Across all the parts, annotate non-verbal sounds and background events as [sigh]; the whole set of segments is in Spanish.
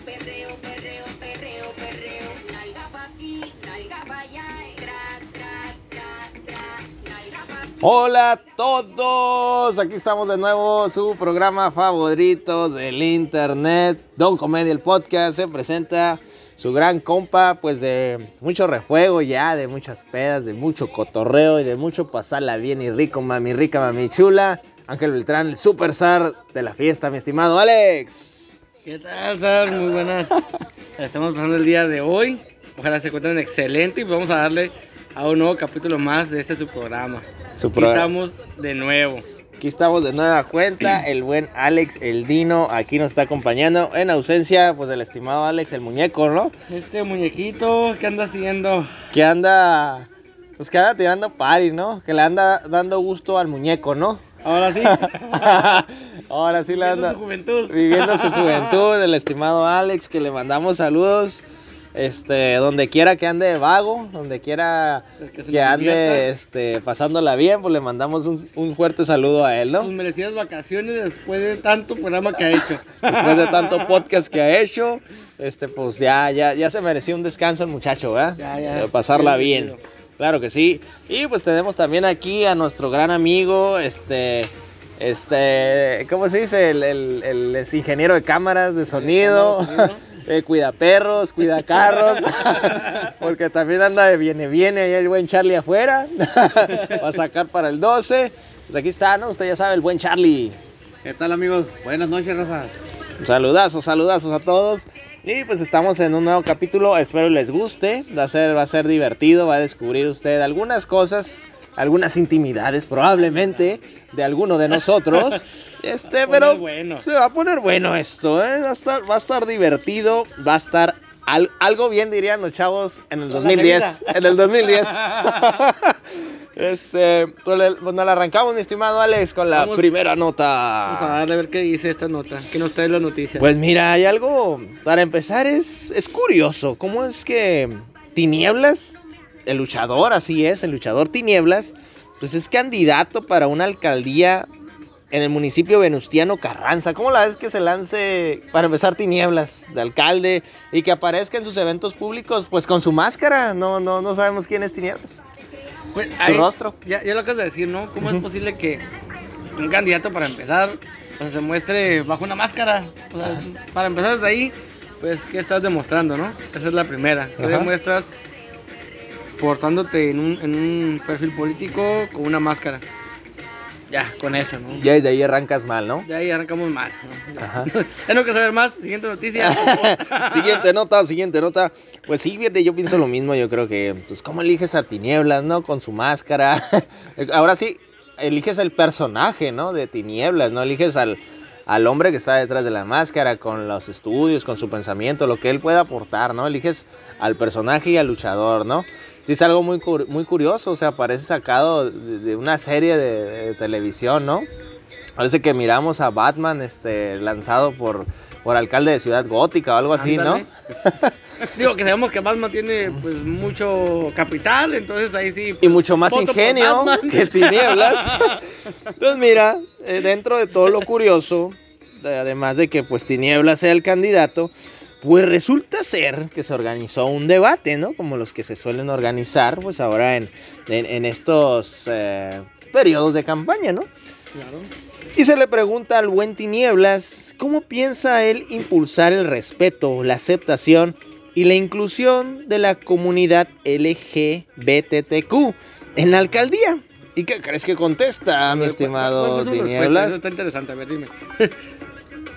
perreo, perreo, perreo, perreo. Nalga pa' aquí, nalga pa' allá. Tra, tra, tra. Nalga pa' aquí. Hola a todos, aquí estamos de nuevo, su programa favorito del internet, Don Comedia el podcast, se presenta su gran compa, pues de mucho refuego ya, de muchas pedas, de mucho cotorreo y de mucho pasarla bien y rico, mami rica, mami chula, Ángel Beltrán, el super de la fiesta, mi estimado Alex. ¿Qué tal, Sar? Muy buenas. Estamos pasando el día de hoy. Ojalá se encuentren excelente y vamos a darle a un nuevo capítulo más de este su programa. Su Aquí estamos de nuevo. Aquí estamos de nueva cuenta, [clears throat] el buen Alex, el Dino, aquí nos está acompañando, en ausencia, pues el estimado Alex, el muñeco, ¿no? Este muñequito, ¿qué anda haciendo? que anda, pues que anda tirando party, ¿no? Que le anda dando gusto al muñeco, ¿no? Ahora sí. [laughs] Ahora sí le Viviendo anda su juventud. viviendo su juventud, el estimado Alex, que le mandamos saludos. Este, donde quiera que ande de vago, donde quiera que ande este, pasándola bien, pues le mandamos un, un fuerte saludo a él, Sus ¿no? merecidas vacaciones después de tanto programa que ha hecho. Después de tanto podcast que ha hecho, este, pues ya, ya, ya se mereció un descanso el muchacho, ¿verdad? Ya, pasarla Bien bien. merecido. Claro que sí. Y pues tenemos también aquí a nuestro gran amigo, este, este, ¿cómo se dice? El, el- el es ingeniero de cámaras de sonido. [laughs] eh, cuida perros, cuida carros, [laughs] porque también anda de viene, viene ahí el buen Charlie afuera, [laughs] va a sacar para el 12. Pues aquí está, ¿no? Usted ya sabe, el buen Charlie. ¿Qué tal amigos? Buenas noches, Rafa. Saludazos, saludazos a todos. Y pues estamos en un nuevo capítulo, espero les guste, va a ser, va a ser divertido, va a descubrir usted algunas cosas, algunas intimidades probablemente de alguno de nosotros. [laughs] Este, pero bueno. se va a poner bueno esto, ¿eh? va, a estar, va a estar divertido, va a estar al- algo bien dirían los chavos en el Con la 2010. revisa. [laughs] En el 2010. [laughs] Este, pues le- pues nos la arrancamos, mi estimado Alex, con la Vamos- primera nota. Vamos a darle a ver qué dice esta nota. ¿Qué nos trae la noticia? Pues mira, hay algo, para empezar, es, es curioso. ¿Cómo es que Tinieblas, el luchador, así es, el luchador Tinieblas, pues es candidato para una alcaldía en el municipio venustiano Carranza? ¿Cómo la ves que se lance, para empezar, Tinieblas de alcalde y que aparezca en sus eventos públicos, pues con su máscara? No, no, no sabemos quién es Tinieblas. Pues, su rostro. Ya, ya lo acabas de decir, ¿no? ¿Cómo es posible que pues, un candidato para empezar pues, se muestre bajo una máscara? O sea, para empezar desde ahí, pues, ¿qué estás demostrando, no? Esa es la primera. ¿Qué Ajá. demuestras portándote en un, en un perfil político con una máscara? Ya, con eso, ¿no? Ya desde ahí arrancas mal, ¿no? Ya ahí arrancamos mal, ¿no? Ajá. [laughs] Ya no quiero saber más. Siguiente noticia. [laughs] siguiente nota, siguiente nota. Pues sí, fíjate, yo pienso lo mismo. Yo creo que, pues, ¿cómo eliges a Tinieblas, no? Con su máscara. [laughs] Ahora sí, eliges el personaje, ¿no? De Tinieblas, ¿no? Eliges al, al hombre que está detrás de la máscara, con los estudios, con su pensamiento, lo que él pueda aportar, ¿no? Eliges al personaje y al luchador, ¿no? Sí, es algo muy, muy curioso, o sea, parece sacado de, de una serie de, de televisión, ¿no? Parece que miramos a Batman este, lanzado por, por alcalde de Ciudad Gótica o algo así, Ándale. ¿no? [laughs] Digo que sabemos que Batman tiene pues mucho capital, entonces ahí sí. Y mucho más ingenio que tinieblas. [laughs] Entonces, mira, eh, dentro de todo lo curioso, de- además de que pues tinieblas sea el candidato, pues resulta ser que se organizó un debate, ¿no? Como los que se suelen organizar, pues ahora en, en, en estos eh, periodos de campaña, ¿no? Claro. Y se le pregunta al buen Tinieblas cómo piensa él impulsar el respeto, la aceptación y la inclusión de la comunidad LGBTQ en la alcaldía. ¿Y qué crees que contesta, mi ¿Cuál estimado fue su respuesta? Eso Tinieblas? está interesante, a ver, dime. [laughs]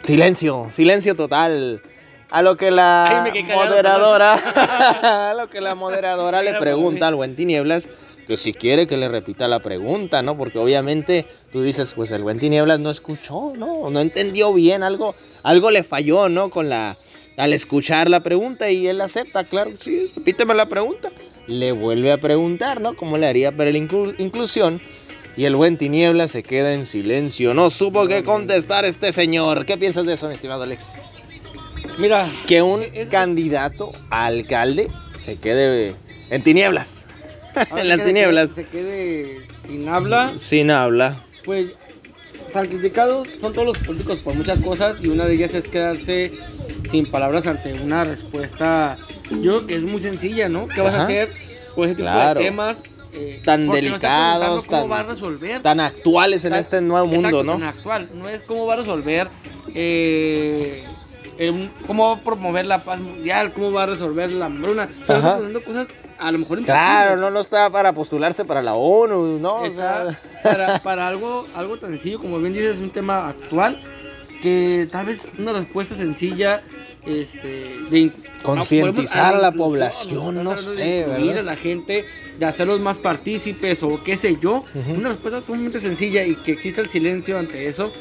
Silencio, silencio total. A lo que la Ay, moderadora, [laughs] a lo que la moderadora le pregunta al buen Tinieblas que si quiere que le repita la pregunta, ¿no? Porque obviamente tú dices, pues el buen Tinieblas no escuchó, ¿no? No entendió bien, algo, algo le falló, ¿no? Con la, al escuchar la pregunta y él acepta, claro, sí, repíteme la pregunta. Le vuelve a preguntar, ¿no? ¿Cómo le haría para la inclu- inclusión? Y el buen Tinieblas se queda en silencio. No supo qué contestar este señor. ¿Qué piensas de eso, mi estimado Alex? Mira, Que un Es- candidato a alcalde se quede en tinieblas. ahora [laughs] en las tinieblas. Se quede sin habla, Sin habla. pues tan criticados son todos los políticos por muchas cosas y una de ellas es quedarse sin palabras ante una respuesta, yo creo que es muy sencilla, ¿no? ¿Qué vas Ajá. a hacer con ese tipo Claro. de temas? eh, Tan delicados, ¿Cómo tan- va a resolver? Tan actuales en Tan- este nuevo mundo, exacto, ¿no? tan actual. No es cómo va a resolver, eh, cómo va a promover la paz mundial, cómo va a resolver la hambruna. Se Ajá. están poniendo cosas a lo mejor Claro, no, no está para postularse para la ONU, ¿no? O sea, para, para algo, algo tan sencillo, como bien dices, es un tema actual que tal vez una respuesta sencilla este, de Concientizar a la población, no sé, ¿verdad? a la gente, de hacerlos más partícipes o qué sé yo. Una respuesta sumamente sencilla y que exista el silencio ante eso,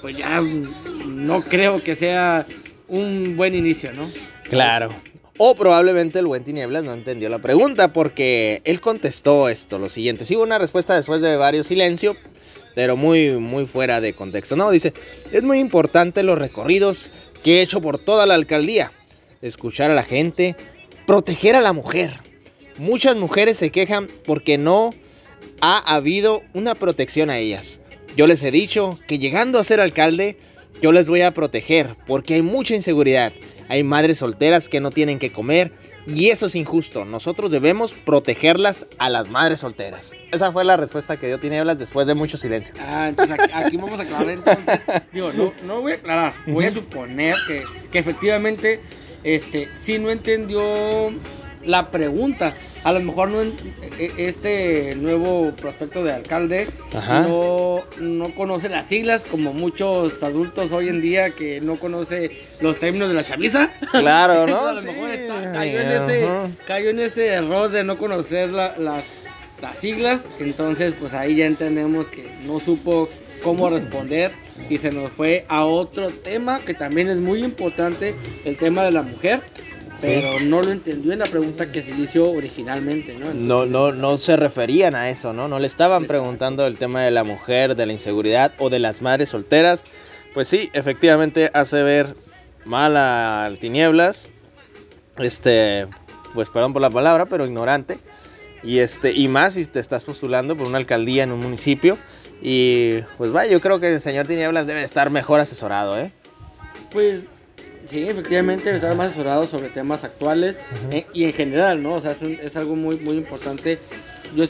pues ya mm, no creo que sea un buen inicio, ¿no? Claro. O probablemente el buen Tinieblas no entendió la pregunta porque él contestó esto, lo siguiente. Sí hubo una respuesta después de varios silencio, pero muy, muy fuera de contexto. No, dice, es muy importante los recorridos que he hecho por toda la alcaldía. Escuchar a la gente, proteger a la mujer. Muchas mujeres se quejan porque no ha habido una protección a ellas. Yo les he dicho que llegando a ser alcalde, yo les voy a proteger porque hay mucha inseguridad. Hay madres solteras que no tienen que comer y eso es injusto. Nosotros debemos protegerlas a las madres solteras. Esa fue la respuesta que dio Tinieblas después de mucho silencio. Ah, entonces aquí, vamos a aclarar entonces. Digo, no, no voy a aclarar, voy a suponer que, que efectivamente este, sí no entendió la pregunta. A lo mejor no en- e- este nuevo prospecto de alcalde Ajá. no, no conoce las siglas como muchos adultos hoy en día que no conoce los términos de la chaviza. Claro, [laughs] ¿no? a lo mejor está- cayó, en ese, cayó en ese error de no conocer la- las, las siglas. Entonces, pues ahí ya entendemos que no supo cómo responder y se nos fue a otro tema que también es muy importante, el tema de la mujer. Pero no lo entendió en la pregunta que se hizo originalmente, ¿no? Entonces, No, no, no se referían a eso, ¿no? No le estaban preguntando el tema de la mujer, de la inseguridad o de las madres solteras. Pues sí, efectivamente hace ver mal a Tinieblas. Este, pues perdón por la palabra, pero ignorante. Y este, y más si te estás postulando por una alcaldía en un municipio. Y pues vaya, yo creo que el señor Tinieblas debe estar mejor asesorado, ¿eh? Pues sí, efectivamente, estar más asesorado sobre temas actuales eh, y en general, ¿no? O sea, es, un- es algo muy, muy importante. Yo,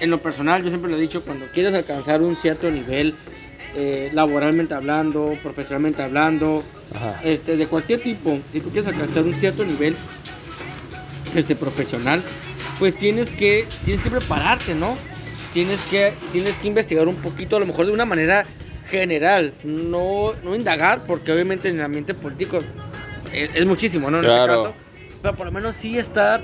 en lo personal, yo siempre lo he dicho, cuando quieres alcanzar un cierto nivel, eh, laboralmente hablando, profesionalmente hablando, Ajá. este, de cualquier tipo, si tú quieres alcanzar un cierto nivel este, profesional, pues tienes que, tienes que prepararte, ¿no? Tienes que, tienes que investigar un poquito, a lo mejor de una manera general, no, no indagar, porque obviamente en el ambiente político es, es muchísimo, ¿no? En Claro. este caso, pero por lo menos sí estar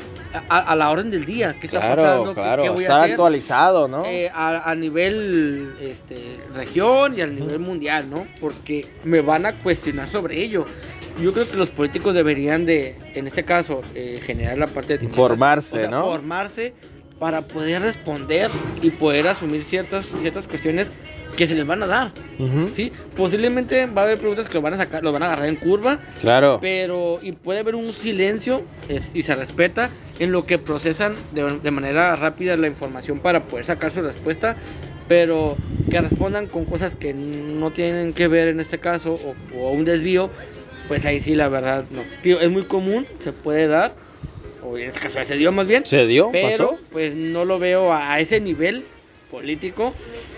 a, a la orden del día, qué está Claro, pasando, ¿Qué- claro, qué, voy a estar hacer. actualizado, ¿no? Eh, a, a nivel este, región y a nivel mundial, ¿no? Porque me van a cuestionar sobre ello. Yo creo que los políticos deberían de, en este caso, eh, generar la parte de. Formarse, ¿no? Formarse para poder responder y poder asumir ciertas, ciertas cuestiones que se les van a dar, Ujú. ¿sí? Posiblemente va a haber preguntas que lo van a sacar, lo van a agarrar en curva, Claro. pero y puede haber un silencio es- y se respeta en lo que procesan de, de manera rápida la información para poder sacar su respuesta pero que respondan con cosas que no tienen que ver en este caso o, o un desvío pues ahí sí la verdad no Tío, es muy común se puede dar o en este caso se dio más bien ¿Se dio? pero ¿Pasó? pues no lo veo a, a ese nivel político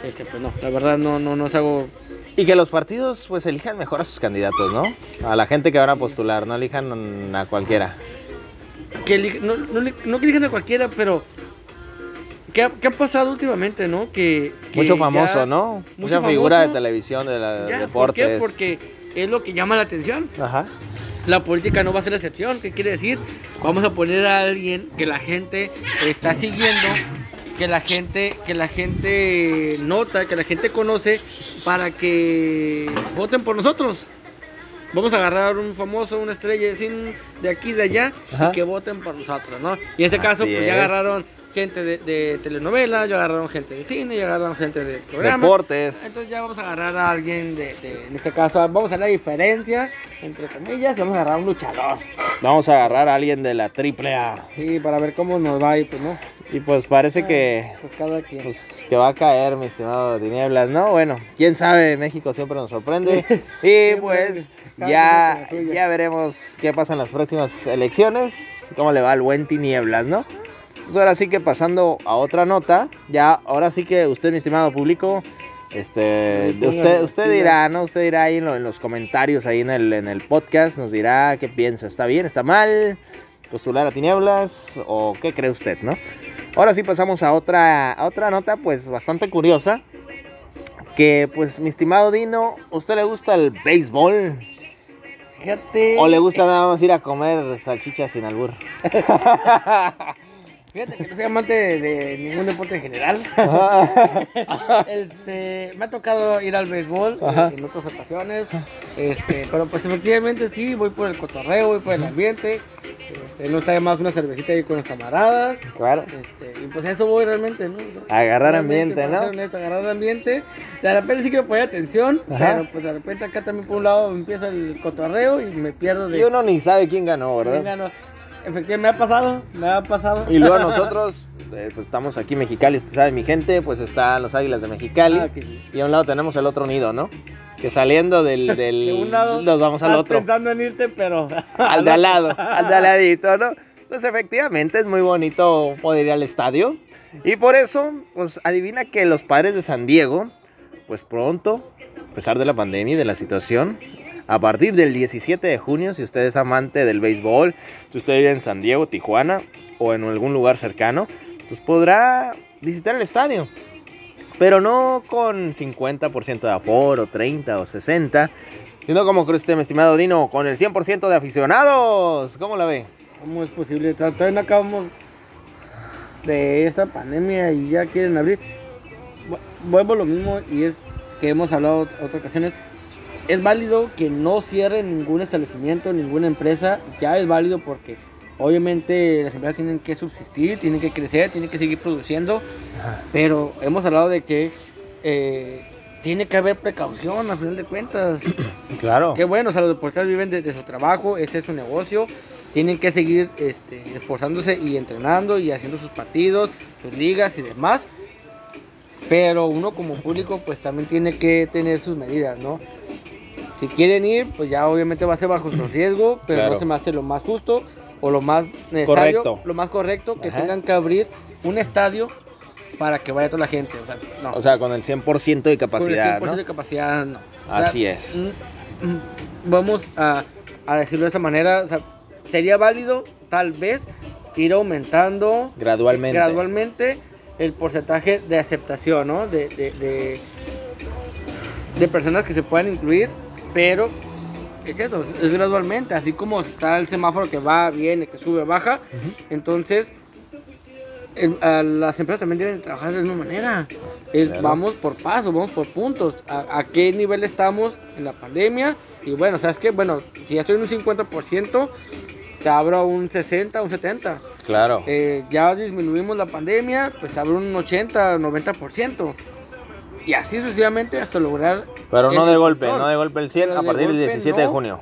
este pues no la verdad no no no es algo Y que los partidos pues elijan mejor a sus candidatos, ¿no? A la gente que van a postular, no elijan a cualquiera. que eli- no, no, no que elijan a cualquiera, pero ¿qué ha, qué ha pasado últimamente, no? Que, que Mucho famoso, ya- ¿no? mucho Mucha figura de televisión, de la, Ya, ¿Por deportes. qué? Porque es lo que llama la atención. Ajá. La política no va a ser la excepción. ¿Qué quiere decir? Vamos a poner a alguien que la gente está siguiendo, que la gente, que la gente nota, que la gente conoce, para que voten por nosotros. Vamos a agarrar un famoso, una estrella sin- de aquí de allá Ajá. y que voten por nosotros, ¿no? Y en este caso, pues ya agarraron gente de, de telenovela, ya agarraron gente de cine, ya agarraron gente de programa. Deportes. Entonces ya vamos a agarrar a alguien de, de- en este caso, vamos a ver la diferencia, entre comillas, y vamos a agarrar a un luchador. Vamos a agarrar a alguien de la triple A. Sí, para ver cómo nos va y pues no. Y pues parece que, Pues cada quien. pues, que va a caer, mi estimado Tinieblas, ¿no? Bueno, quién sabe, México siempre nos sorprende. [laughs] Y pues ya, ya veremos qué pasa en las próximas elecciones, cómo le va al buen Tinieblas, ¿no? Pues ahora sí que pasando a otra nota, ya ahora sí que usted, mi estimado público, este, usted, usted dirá, ¿no? Usted dirá ahí en, lo- en los comentarios, ahí en el, en el podcast, nos dirá qué piensa, ¿está bien, está mal? ¿Postular a tinieblas? ¿O qué cree usted, no? Ahora sí pasamos a otra, a otra nota, pues bastante curiosa. Que, pues, mi estimado Dino, ¿usted le gusta el béisbol? Fíjate. ¿O le gusta nada más ir a comer salchichas sin albur? [laughs] Fíjate que no soy amante de, de ningún deporte en general. este, me ha tocado ir al béisbol Ajá. eh, en otras ocasiones. Este, pero pues efectivamente sí, voy por el cotorreo, voy por el ambiente. Este, no está de más una cervecita ahí con los camaradas. claro. Este, y pues a eso voy realmente, ¿no? Agarrar realmente, ambiente, ¿no? honesto, agarrar ambiente. De repente sí quiero poner atención, Ajá. pero pues de repente acá también por un lado empieza el cotorreo y me pierdo de Y uno ni sabe quién ganó, quién ¿verdad? ganó. Efectivamente me ha pasado, me ha pasado. Y luego nosotros, eh, pues estamos aquí en Mexicali, usted sabe, mi gente, pues están los Águilas de Mexicali. Ah, sí. Y a un lado tenemos el otro nido, ¿no? Que saliendo del... [laughs] del De un lado nos vamos al otro. pensando en irte, pero [laughs] al de al lado, al de al [laughs] ladito, ¿no? Entonces, efectivamente, es muy bonito poder ir al estadio. Y por eso, pues, adivina que los padres de San Diego, pues pronto, a pesar de la pandemia y de la situación, a partir del 17 de junio, si usted es amante del béisbol, si usted vive en San Diego, Tijuana o en algún lugar cercano, pues podrá visitar el estadio. Pero no con 50% de aforo, 30 o 60, sino como cree usted, mi estimado Dino, con el 100% de aficionados. ¿Cómo la ve? ¿cómo es posible? Todavía acabamos de esta pandemia y ya quieren abrir. Vu- Vuelvo a lo mismo y es que hemos hablado otras ocasiones. Es válido que no cierren ningún establecimiento, ninguna empresa. Ya es válido porque obviamente las empresas tienen que subsistir, tienen que crecer, tienen que seguir produciendo. Pero hemos hablado de que eh, tiene que haber precaución a final de cuentas. [clears throat] Claro. Qué bueno, o sea, los deportistas viven de, de su trabajo, ese es su negocio. Tienen que seguir este, esforzándose y entrenando y haciendo sus partidos, sus ligas y demás. Pero uno como público pues también tiene que tener sus medidas, ¿no? Si quieren ir, pues ya obviamente va a ser bajo su riesgo, pero Claro. no se me hace lo más justo o lo más necesario, Correcto. lo más correcto, que Ajá. tengan que abrir un estadio para que vaya toda la gente. O sea, no. O sea, con el 100% de Con el capacidad, 100% ¿no? de capacidad, no. O sea, Así es. mm, mm, Vamos a, a decirlo de esta manera. o sea, sería válido, tal vez, ir aumentando Gradualmente. eh, gradualmente el porcentaje de aceptación, ¿no? De, de, de, de personas que se puedan incluir, pero es eso, es gradualmente, así como está el semáforo que va, viene, que sube, baja, entonces el- a las empresas también deben trabajar de la misma manera. Es, Claro. Vamos por pasos, vamos por puntos. A, a qué nivel estamos en la pandemia? Y bueno, ¿sabes qué? Bueno, si ya estoy en un 50%, te abro un 60, un 70. Claro. Eh, ya disminuimos la pandemia, pues te abro un 80, 90%. Y así sucesivamente hasta lograr... Pero no de golpe, control. no de golpe el 100 Pero a partir del golpe 17 de junio.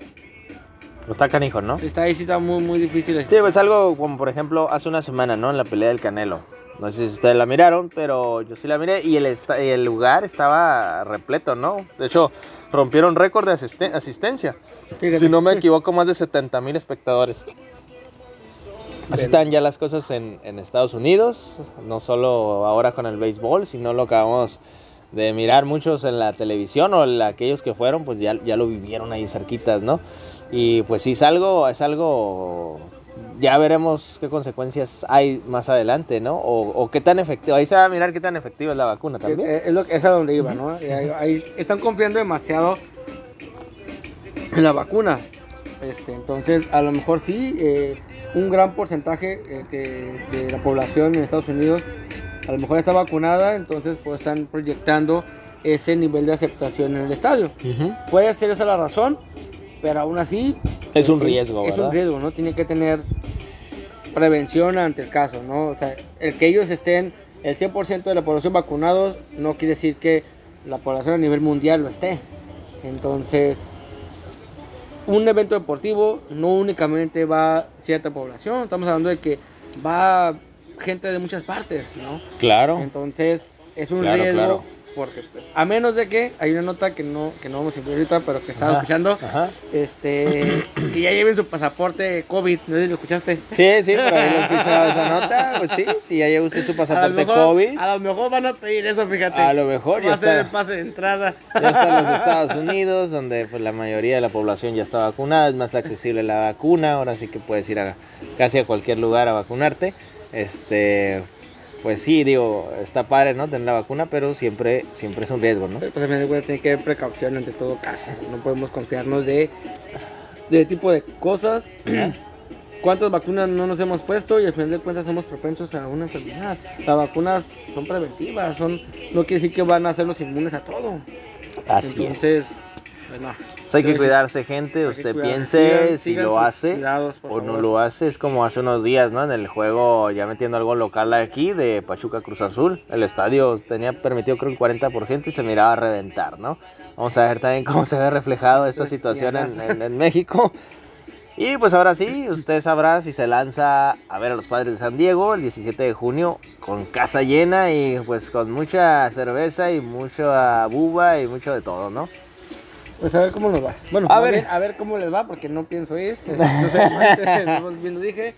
Está canijo, ¿no? Sí, Está ahí, sí está muy, muy difícil. Sí, pues algo como por ejemplo hace una semana, ¿no? En la pelea del Canelo. No sé si ustedes la miraron, pero yo sí la miré y el, y el lugar estaba repleto, ¿no? De hecho, rompieron récord de asisten- asistencia. Fíjate. Si no me equivoco, más de 70 mil espectadores. Así están ya las cosas en, en Estados Unidos, no solo ahora con el béisbol, sino lo que acabamos de mirar muchos en la televisión o la- aquellos que fueron, pues ya, ya lo vivieron ahí cerquitas, ¿no? Y pues sí, es algo, es algo, ya veremos qué consecuencias hay más adelante, ¿no? O, o qué tan efectivo, ahí se va a mirar qué tan efectiva es la vacuna también. Es, es lo, es a donde iba, ¿no? Ahí- ahí están confiando demasiado en la vacuna. Este, entonces, a lo mejor sí, eh, un gran porcentaje eh, que- de la población en Estados Unidos a lo mejor está vacunada, entonces pues están proyectando ese nivel de aceptación en el estadio. Puede ser esa la razón, pero aún así... Es un riesgo, Es ¿verdad? un riesgo, ¿no? Tiene que tener prevención ante el caso, ¿no? O sea, el que ellos estén el 100% de la población vacunados no quiere decir que la población a nivel mundial lo esté. Entonces, un evento deportivo no únicamente va cierta población, estamos hablando de que va gente de muchas partes, ¿no? Claro. Entonces, es un Claro, riesgo claro. porque pues, a menos de que hay una nota que no que no vamos a incluir ahorita, pero que estaba Ajá, escuchando, ajá. este [clears throat] que ya lleven su pasaporte COVID, no sé si lo escuchaste. Sí, sí, por ahí lo he escuchado esa [laughs] nota. Pues sí, si ya lleva usted su A pasaporte mejor, COVID, a lo mejor van a pedir eso, fíjate. a lo mejor Va ya a ser el está. pase de entrada. Ya está en los Estados [laughs] Unidos, donde pues, la mayoría de la población ya está vacunada, es más accesible la vacuna, ahora sí que puedes ir a casi a cualquier lugar a vacunarte. Este, pues sí, digo, está padre, ¿no? Tener la vacuna, pero siempre, siempre es un riesgo, ¿no? Pero, pues también güey, tiene que haber precaución ante todo caso. No podemos confiarnos de de tipo de cosas. [clears throat] ¿Cuántas vacunas no nos hemos puesto y al final de cuentas somos propensos a una enfermedad? Las vacunas son preventivas, son no quiere decir que van a hacernos inmunes a todo. Así Entonces, es. pues no. Hay que cuidarse, gente. Usted piense Sigan- si sigan lo hace cuidados, o no lo hace. Es como hace unos días, ¿no? En el juego, ya metiendo algo local aquí de Pachuca Cruz Azul. El estadio tenía permitido, creo, el 40% y se miraba a reventar, ¿no? Vamos a ver también cómo se ve reflejado esta Pues, situación en- en México. Y pues ahora sí, usted sabrá si se lanza a ver a los padres de San Diego el 17 de junio con casa llena y pues con mucha cerveza y mucha buba y mucho de todo, ¿no? Pues a ver cómo nos va. Bueno, A ver. bien, a ver cómo les va, porque no pienso ir. Entonces, antes, [laughs] bien lo dije.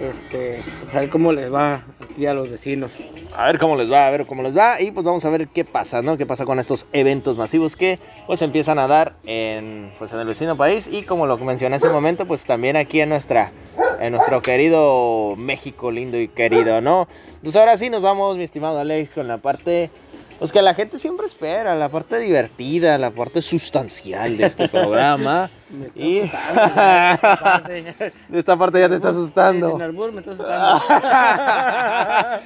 Este, pues a ver cómo les va aquí a los vecinos. A ver cómo les va, a ver cómo les va y pues vamos a ver qué pasa, ¿no? Qué pasa con estos eventos masivos que pues empiezan a dar en pues en el vecino país y como lo mencioné hace un momento, pues también aquí en nuestra en nuestro querido México lindo y querido, ¿no? Pues ahora sí nos vamos, mi estimado Alex, con la parte pues que la gente siempre espera, la parte divertida, la parte sustancial de este programa. Y [laughs] esta parte ya te está Sin asustando. albur, me está asustando.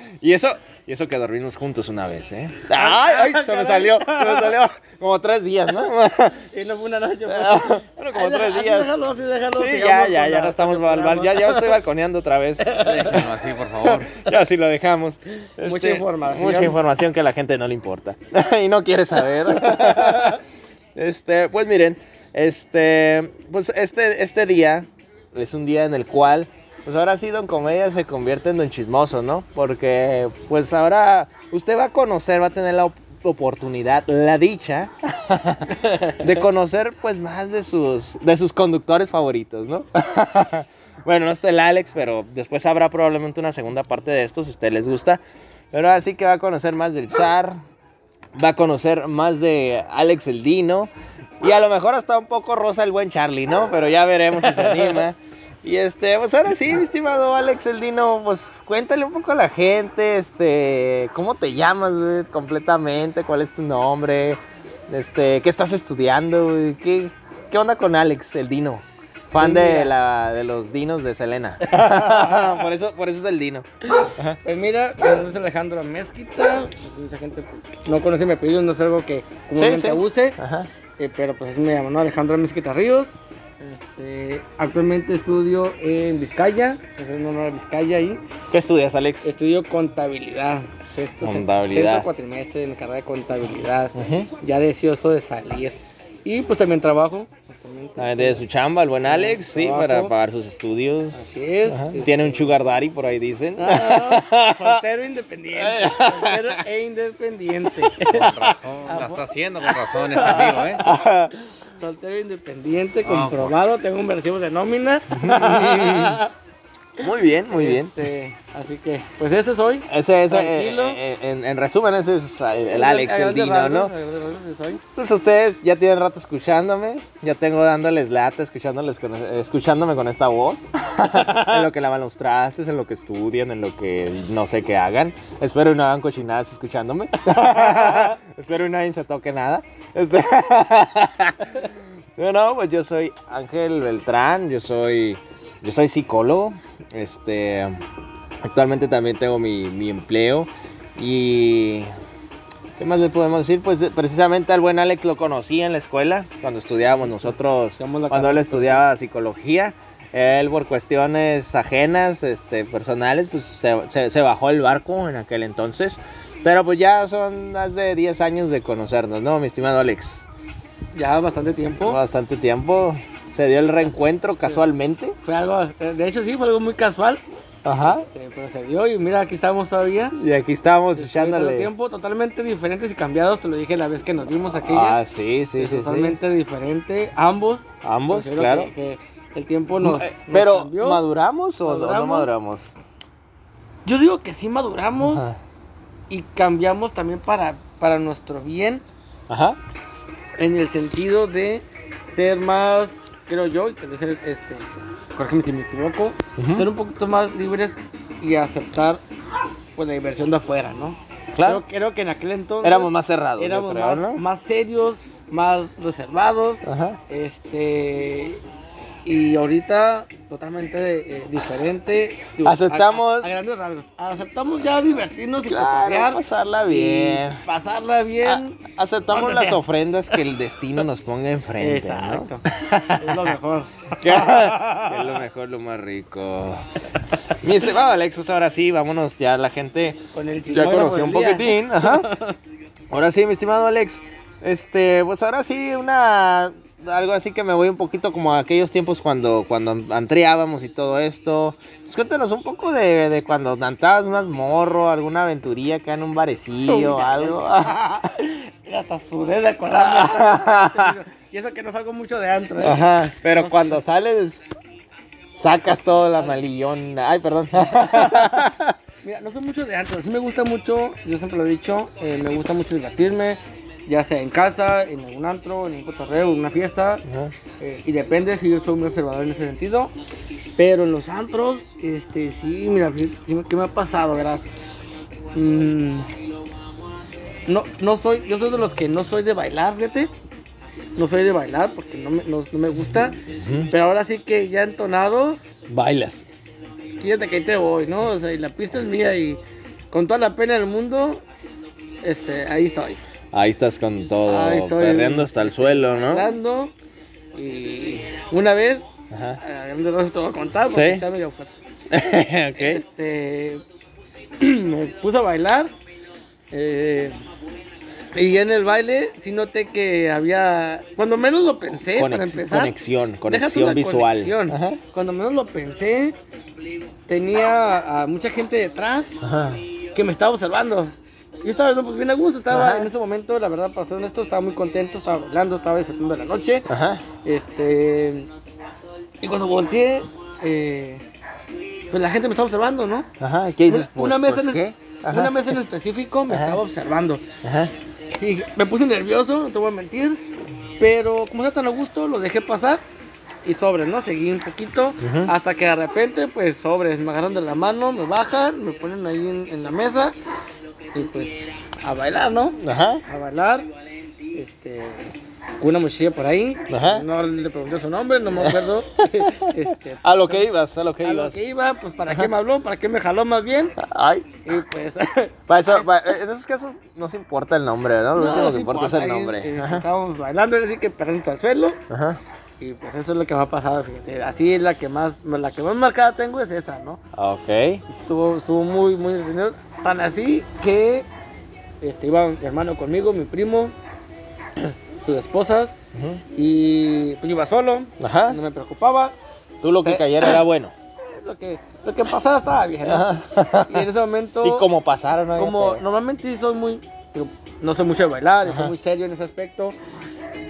[laughs] Y eso, y eso que dormimos juntos una vez, ¿eh? Ay, ay, se me salió, se me salió. Como tres días, ¿no? [laughs] y no fue una noche. Pues. Bueno, como Ay, tres así días. Déjalo, así déjalo. Sí, ya, ya, ya no estamos con el bal- bal- ya, ya estoy balconeando otra vez. Déjenlo así, por favor. Ya sí lo dejamos. Mucha Este, información. Mucha información que a la gente no le importa y no quiere saber. Este, pues miren, este, pues este, este día es un día en el cual, pues ahora sí Don Comedia se convierte en Don Chismoso, ¿no? Porque, pues ahora usted va a conocer, va a tener la op- oportunidad, la dicha [laughs] de conocer pues más de sus, de sus conductores favoritos, ¿no? [laughs] bueno, no está el Alex, pero después habrá probablemente una segunda parte de esto si a ustedes les gusta. Pero así que va a conocer más del zar, va a conocer más de Alex el Dino y a lo mejor hasta un poco rosa el buen Charlie, ¿no? Pero ya veremos si se anima. Y este, pues ahora sí, mi estimado Alex el Dino, pues cuéntale un poco a la gente, este, ¿cómo te llamas, güey, completamente? ¿Cuál es tu nombre? Este, ¿qué estás estudiando, güey? ¿Qué, qué onda con Alex el Dino? Fan de, la, de los dinos de Selena. [laughs] por, eso, por eso es el Dino. Pues mira, mi nombre es Alejandro Mezquita. Mucha gente no conoce mi apellido, no es algo que comúnmente sí. use. Ajá. Eh, pero pues me llamo, ¿no? Alejandro Mezquita Ríos. Este, actualmente estudio en Vizcaya, es un honor a Vizcaya ahí. ¿Qué estudias, Alex? Estudio contabilidad. Sexto, Contabilidad. Sexto cuatrimestre de mi carrera de contabilidad. Ujú. Ya deseoso de salir. Y pues también trabajo. Ah, De su chamba, el buen Alex, sí, Trabajo. para pagar sus estudios. Así es. Ajá. Este, Tiene un sugar daddy, por ahí dicen. ah, [laughs] soltero independiente. soltero e independiente. Con razón. La está haciendo con razón ese amigo, ¿eh? Soltero independiente, Ah, comprobado, tengo un recibo de nómina. [laughs] [laughs] Muy bien, muy bien. Este, así que, pues ese soy. Ese, ese, Tranquilo. eh, eh, en, en resumen, ese es el Alex, el Dino, ¿no? soy. Entonces ustedes ya tienen rato escuchándome, ya tengo dándoles lata, escuchándoles con- eh, escuchándome con esta voz, [laughs] en lo que lavan los trastes, en lo que estudian, en lo que no sé qué hagan. Espero y no hagan cochinadas escuchándome. [laughs] Espero y nadie se toque nada. Este- [laughs] Bueno, pues yo soy Ángel Beltrán, yo soy, yo soy psicólogo, este, actualmente también tengo mi, mi empleo y ¿Qué más le podemos decir? Pues de- precisamente al buen Alex lo conocí en la escuela, cuando estudiábamos nosotros, cuando él estudiaba psicología. Él por cuestiones ajenas, este, personales, pues se, se- se bajó el barco en aquel entonces. Pero pues ya son más de 10 años de conocernos, ¿no, mi estimado Alex? Ya bastante tiempo. Bastante tiempo. Se dio el reencuentro casualmente. Fue algo, de hecho sí, fue algo muy casual. Ajá. Este, pero se dio y mira, aquí estamos todavía. Y aquí estamos echándole. tiempo totalmente diferentes y cambiados, te lo dije la vez que nos vimos aquella. Ah, sí, sí, sí, sí. totalmente diferente, ambos. Ambos, claro. Que, que el tiempo nos, Eh, nos Pero, cambió. ¿maduramos o no- no Maduramos. maduramos? Yo digo que sí maduramos Ajá. y cambiamos también para, para nuestro bien, Ajá. en el sentido de ser más, creo yo, y dije, este, corrígeme si me equivoco, ser un poquito más libres y aceptar pues, la diversión de afuera, ¿no? Claro. Creo, creo que en aquel entonces Éramos más cerrados, éramos creo, más, ¿no? más serios, más reservados, Ajá. este y ahorita totalmente eh, diferente. Digo, Aceptamos- a, a- a grandes rasgos. Aceptamos ya divertirnos y Claro, pasarla y bien. pasarla bien. Aceptamos las sea. ofrendas que el destino nos ponga enfrente. Exacto. es lo mejor. [laughs] es lo mejor, lo más rico. Mi estimado Alex, pues ahora sí, vámonos ya la gente. Con el Ya conocí un poquitín, ajá. Ahora sí, mi estimado Alex, este, pues ahora sí, una, algo así que me voy un poquito como a aquellos tiempos cuando, cuando antreábamos y todo esto. Pues cuéntanos un poco de, de cuando cantabas más morro, alguna aventuría acá en un barecillo, algo. [laughs] Mira, hasta sudé de acordarme. [laughs] y eso que no salgo mucho de antro, ¿eh? Ajá, pero cuando sales, sacas todo la malillón. Ay, perdón. [laughs] Mira, no soy mucho de antro. Sí me gusta mucho, yo siempre lo he dicho, eh, me gusta mucho divertirme. Ya sea en casa, en algún antro, en un cotorreo, en una fiesta. Eh, y depende si yo soy muy observador en ese sentido. Pero en los antros, este, sí, mira, ¿qué me ha pasado, verás? Mm, no, no soy, yo soy de los que no soy de bailar, fíjate. No soy de bailar porque no me, no- no me gusta. Pero ahora sí que ya entonado, Bailas. fíjate que ahí te voy, ¿no? O sea, y la pista es mía y con toda la pena del mundo, este, ahí estoy. Ahí estás con todo, Ahí estoy. perreando hasta el suelo, ¿no? Hablando y una vez, Ajá. a grandes rasgos te voy a contar porque Sí. está medio fuerte. [laughs] ok. Este, [clears throat] me puse a bailar. eh, y en el baile sí noté que había, cuando menos lo pensé, para empezar. conexión, conexión visual. conexión. Ajá. Cuando menos lo pensé, tenía a mucha gente detrás Ajá. que me estaba observando. Yo estaba pues, bien a gusto, estaba Ajá. en ese momento, la verdad, para ser honesto, estaba muy contento, estaba bailando, estaba disfrutando de la noche. Ajá. Este. Y cuando volteé, eh, pues la gente me estaba observando, ¿no? Ajá. ¿Qué dices? Una, Pues, mesa pues, en, ¿qué? Ajá. una mesa en específico me Ajá. estaba observando. Ajá. Y me puse nervioso, no te voy a mentir. Pero como estaba tan a gusto, lo dejé pasar. Y sobres, ¿no? Seguí un poquito. Hasta que de repente, pues sobres, me agarran de la mano, me bajan, me ponen ahí en, en la mesa. Y pues a bailar, ¿no? Ajá. A bailar. Este. con Una muchacha por ahí. Ajá. No le pregunté su nombre, no me acuerdo. [laughs] este, A lo que ibas, a lo que a lo ibas. que iba, pues para qué me habló, para qué me jaló más bien. Ay. Y pues. [laughs] Para eso, pa- en esos casos no se importa el nombre, ¿no? Lo único que importa es el nombre. Ajá. estábamos bailando, así que perdimos al suelo. Ajá. Y pues eso es lo que me ha pasado, fíjate. Así es la que más, la que más marcada tengo es esa, ¿no? Ok. Y estuvo, estuvo muy, muy entretenido. Tan así que este, iba mi hermano conmigo, mi primo, [clears throat] sus esposas. Y pues iba solo, Ajá. no me preocupaba. Tú lo que Eh, cayera era bueno. [clears throat] Lo que, lo que pasaba estaba bien, ¿no? Y en ese momento... [laughs] Y como pasaron, ¿no? como normalmente soy muy no soy mucho de bailar soy muy serio en ese aspecto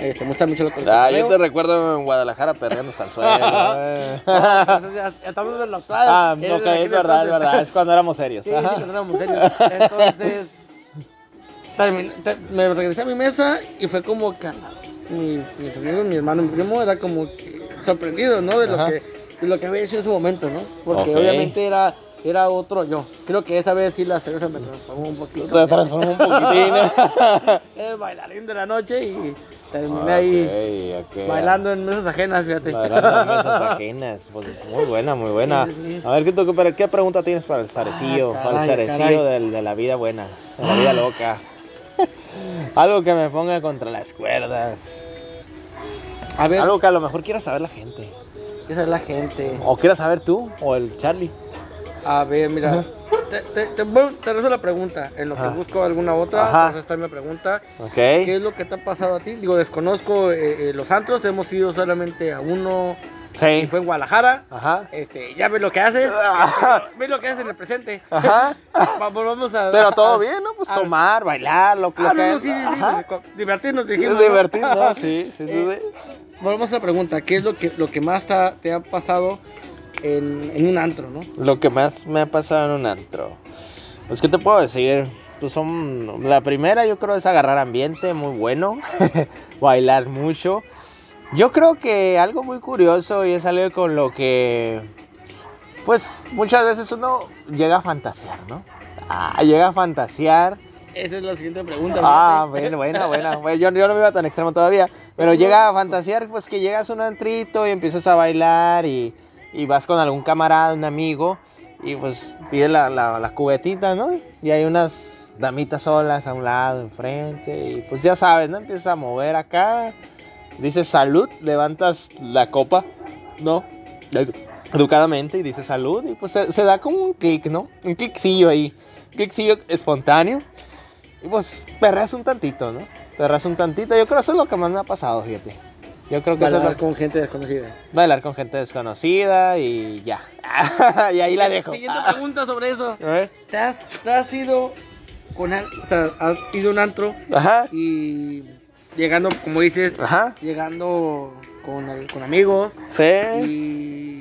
este, me gusta mucho lo que Ah, yo te recuerdo en Guadalajara perreando hasta el [laughs] suelo. eh. No, pues, estamos en lo actual Ah, ok, es verdad, es entonces. verdad. Es cuando éramos serios. sí, sí, cuando éramos serios. entonces terminé- te- me regresé a mi mesa y fue como que mi, mis amigos mi hermano mi primo era como que sorprendido no de lo que de lo que había hecho en ese momento no porque Ok. obviamente era era otro yo creo que esa vez sí la cerveza me transformó un poquito Te transformó un poquitín. [laughs] el bailarín de la noche y terminé ahí Ok, ok. bailando en mesas ajenas, fíjate. Bailando en mesas [laughs] ajenas. Pues, muy buena, muy buena. A ver, ¿qué, ¿qué pregunta tienes para el zarecillo? Ah, para el zarecillo del- de, la vida buena, de la vida loca. [laughs] Algo que me ponga contra las cuerdas. A ver, Algo que a lo mejor quiera saber la gente. esa es la gente. O quiera saber tú o el Charlie. A ver, mira. Te, te, te, bueno, te rezo la pregunta. En lo que Ajá. busco alguna otra, Ajá. pues esta es mi pregunta. ¿Ok? ¿Qué es lo que te ha pasado a ti? Digo, desconozco eh, eh, los antros, hemos ido solamente a uno Sí. Y fue en Guadalajara. Ajá. Este, ya ves lo que haces. [laughs] ves lo que haces en el presente. Ajá. [laughs] Va- Volvamos a. Pero todo a- bien, ¿no? Pues a- tomar, bailar, lo que Ah, no, no, sí, sí, sí. Pues, divertirnos, dijimos. ¿no? Divertido, ¿no? Sí, [laughs] sí, sí. Eh. Volvamos a la pregunta: ¿qué es lo que, lo que más te ha, te ha pasado en, en un antro, no? Lo que más me ha pasado en un antro. Pues, ¿qué te puedo decir? Pues son. La primera, yo creo, es agarrar ambiente muy bueno. [laughs] bailar mucho. Yo creo que algo muy curioso y es algo con lo que. Pues muchas veces uno llega a fantasear, ¿no? Ah, llega a fantasear. Esa es la siguiente pregunta. Ah, bueno, bueno, [laughs] bueno. Bueno, Yo, yo no me iba tan extremo todavía. Pero llega a fantasear, pues que llegas a un antrito y empiezas a bailar y, y vas con algún camarada, un amigo, y pues pide la, la, cubetita, ¿no? Y hay unas damitas solas a un lado, enfrente, y pues ya sabes, ¿no? Empiezas a mover acá, dices salud, levantas la copa, ¿no? Educadamente y dices salud, y pues se, se da como un clic, ¿no? Un cliccillo ahí, un cliccillo espontáneo. Y pues perreas un tantito, ¿no? Perreas un tantito. Yo creo que eso es lo que más me ha pasado, fíjate. Yo creo que eso es Bailar lo con gente desconocida. Bailar con gente desconocida y ya. [laughs] y ahí la dejo. Siguiente pregunta sobre eso. A ver. ¿Te has, te has ido con al- o sea, has ido a un antro Ajá. y llegando, como dices, Ajá. llegando con, con amigos Sí. y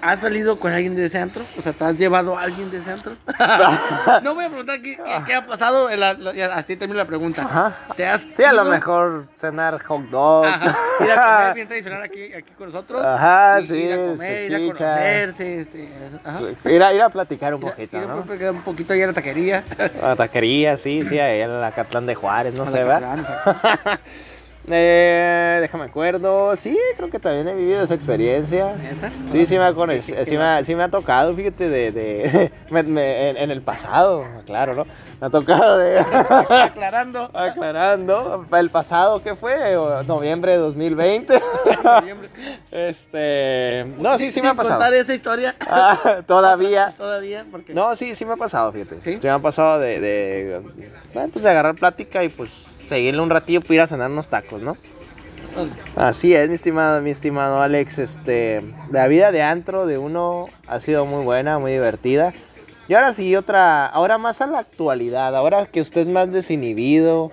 has salido con alguien de ese antro? O sea, ¿te has llevado a alguien de ese antro? [laughs] no voy a preguntar qué, qué- qué ha pasado, la- la- así termino la pregunta. Ajá. ¿Te has Sí, a lo mejor cenar hot dog. Ajá, ir a comer [laughs] bien tradicional aquí, aquí con nosotros. Ajá, y- sí, Ir a comer, ir a conocerse, este, ajá. Ir a, ir a platicar un Ir poquito, ir a- ¿no? porque un poquito ahí a la taquería. A la taquería, sí, sí, ahí en la Catlán de Juárez, no A sé, la ¿verdad? [laughs] Eh, déjame acuerdo. Sí, creo que también he vivido esa experiencia. Sí, sí me ha, sí me ha- sí me ha tocado, fíjate, de, de [laughs] me- me- en, en el pasado, claro, ¿no? Me ha tocado de... [laughs] Aclarando. [laughs] Aclarando, el pasado, ¿qué fue? Noviembre de 2020. este... No, sí, sí me ha pasado. contar esa historia. Ah, todavía. Todavía, porque. No, sí, sí me ha pasado, fíjate. ¿Sí? me ha pasado de, de, bueno, pues de agarrar plática y pues seguirle un ratillo para ir a cenar unos tacos, ¿no? Así es, mi estimado, mi estimado Alex. Este, la vida de antro de uno ha sido muy buena, muy divertida. Y ahora sí, otra, ahora más a la actualidad, ahora que usted es más desinhibido,